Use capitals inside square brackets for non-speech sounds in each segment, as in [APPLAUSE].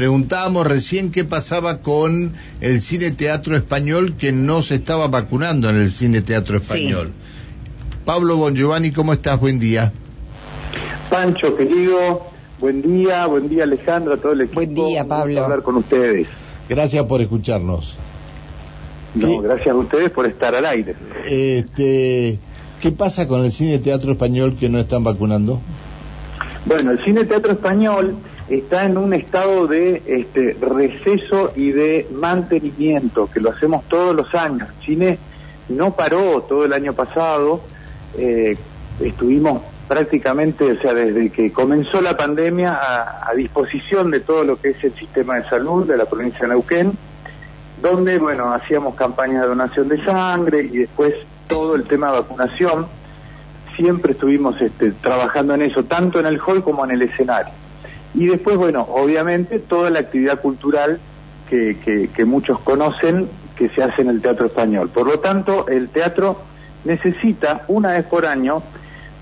preguntábamos recién qué pasaba con el cine teatro español que no se estaba vacunando en el cine teatro español. Pablo Bongiovanni, ¿cómo estás? Buen día. Pancho, querido, buen día, buen día Alejandra, todo el equipo. Buen día, Pablo. hablar con ustedes. Gracias por escucharnos. No, gracias a ustedes por estar al aire. Este, ¿Qué pasa con el cine teatro español que no están vacunando? Bueno, el cine teatro español está en un estado de este, receso y de mantenimiento, que lo hacemos todos los años. Cine no paró todo el año pasado, eh, estuvimos prácticamente, o sea, desde que comenzó la pandemia a, disposición de todo lo que es el sistema de salud de la provincia de Neuquén, donde, bueno, hacíamos campañas de donación de sangre y después todo el tema de vacunación. Siempre estuvimos este, trabajando en eso, tanto en el hall como en el escenario. Y después, bueno, obviamente toda la actividad cultural que, que muchos conocen que se hace en el teatro español. Por lo tanto, el teatro necesita una vez por año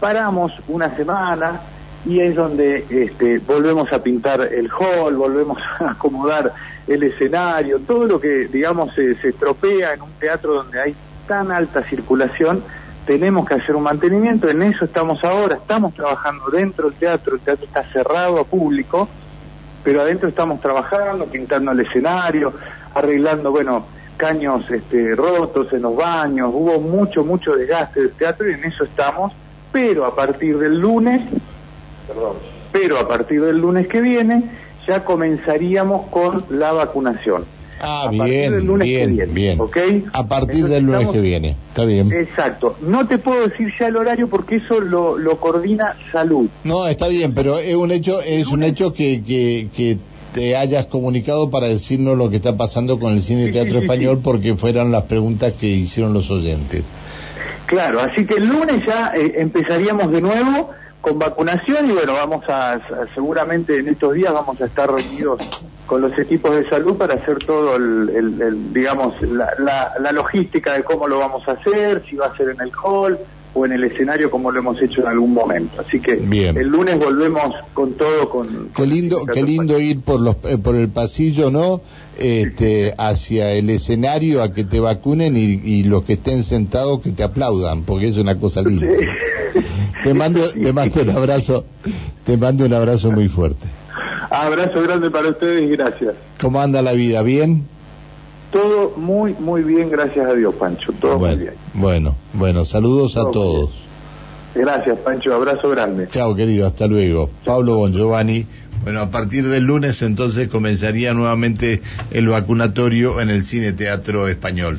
paramos una semana y es donde este, volvemos a pintar el hall, volvemos [LAUGHS] a acomodar el escenario, todo lo que, digamos, se, estropea en un teatro donde hay tan alta circulación, tenemos que hacer un mantenimiento, en eso estamos ahora, estamos trabajando dentro del teatro, el teatro está cerrado a público, pero adentro estamos trabajando, pintando el escenario, arreglando, bueno, caños este, rotos en los baños, hubo mucho, mucho desgaste del teatro y en eso estamos pero a partir del lunes, perdón, pero a partir del lunes que viene ya comenzaríamos con la vacunación. Ah, bien, bien, bien. A partir del lunes que viene, está bien. Exacto. No te puedo decir ya el horario porque eso lo, lo coordina salud. No, está bien, pero es un hecho, es un hecho que, que, que te hayas comunicado para decirnos lo que está pasando con el cine teatro español porque fueron las preguntas que hicieron los oyentes. Claro, así que el lunes ya eh, empezaríamos de nuevo con vacunación y bueno, vamos a, seguramente en estos días vamos a estar reunidos con los equipos de salud para hacer todo el, digamos, la, la, logística de cómo lo vamos a hacer, si va a ser en el hall o en el escenario como lo hemos hecho en algún momento. Así que el lunes volvemos con todo con... Qué lindo, qué lindo ir por los eh, por el pasillo, ¿no? Este, hacia el escenario a que te vacunen y, los que estén sentados que te aplaudan, porque es una cosa linda. Te mando, [LAUGHS] te mando un abrazo, te mando un abrazo muy fuerte. Abrazo grande para ustedes y gracias. ¿Cómo anda la vida? ¿Bien? Todo muy, muy bien, gracias a Dios, Pancho. Todo bueno, muy bien. Bueno, bueno, saludos a todos. Gracias, Pancho. Abrazo grande. Chao, querido. Hasta luego. Pablo Bon Giovanni. Bueno, a partir del lunes entonces comenzaría nuevamente el vacunatorio en el Cine Teatro Español.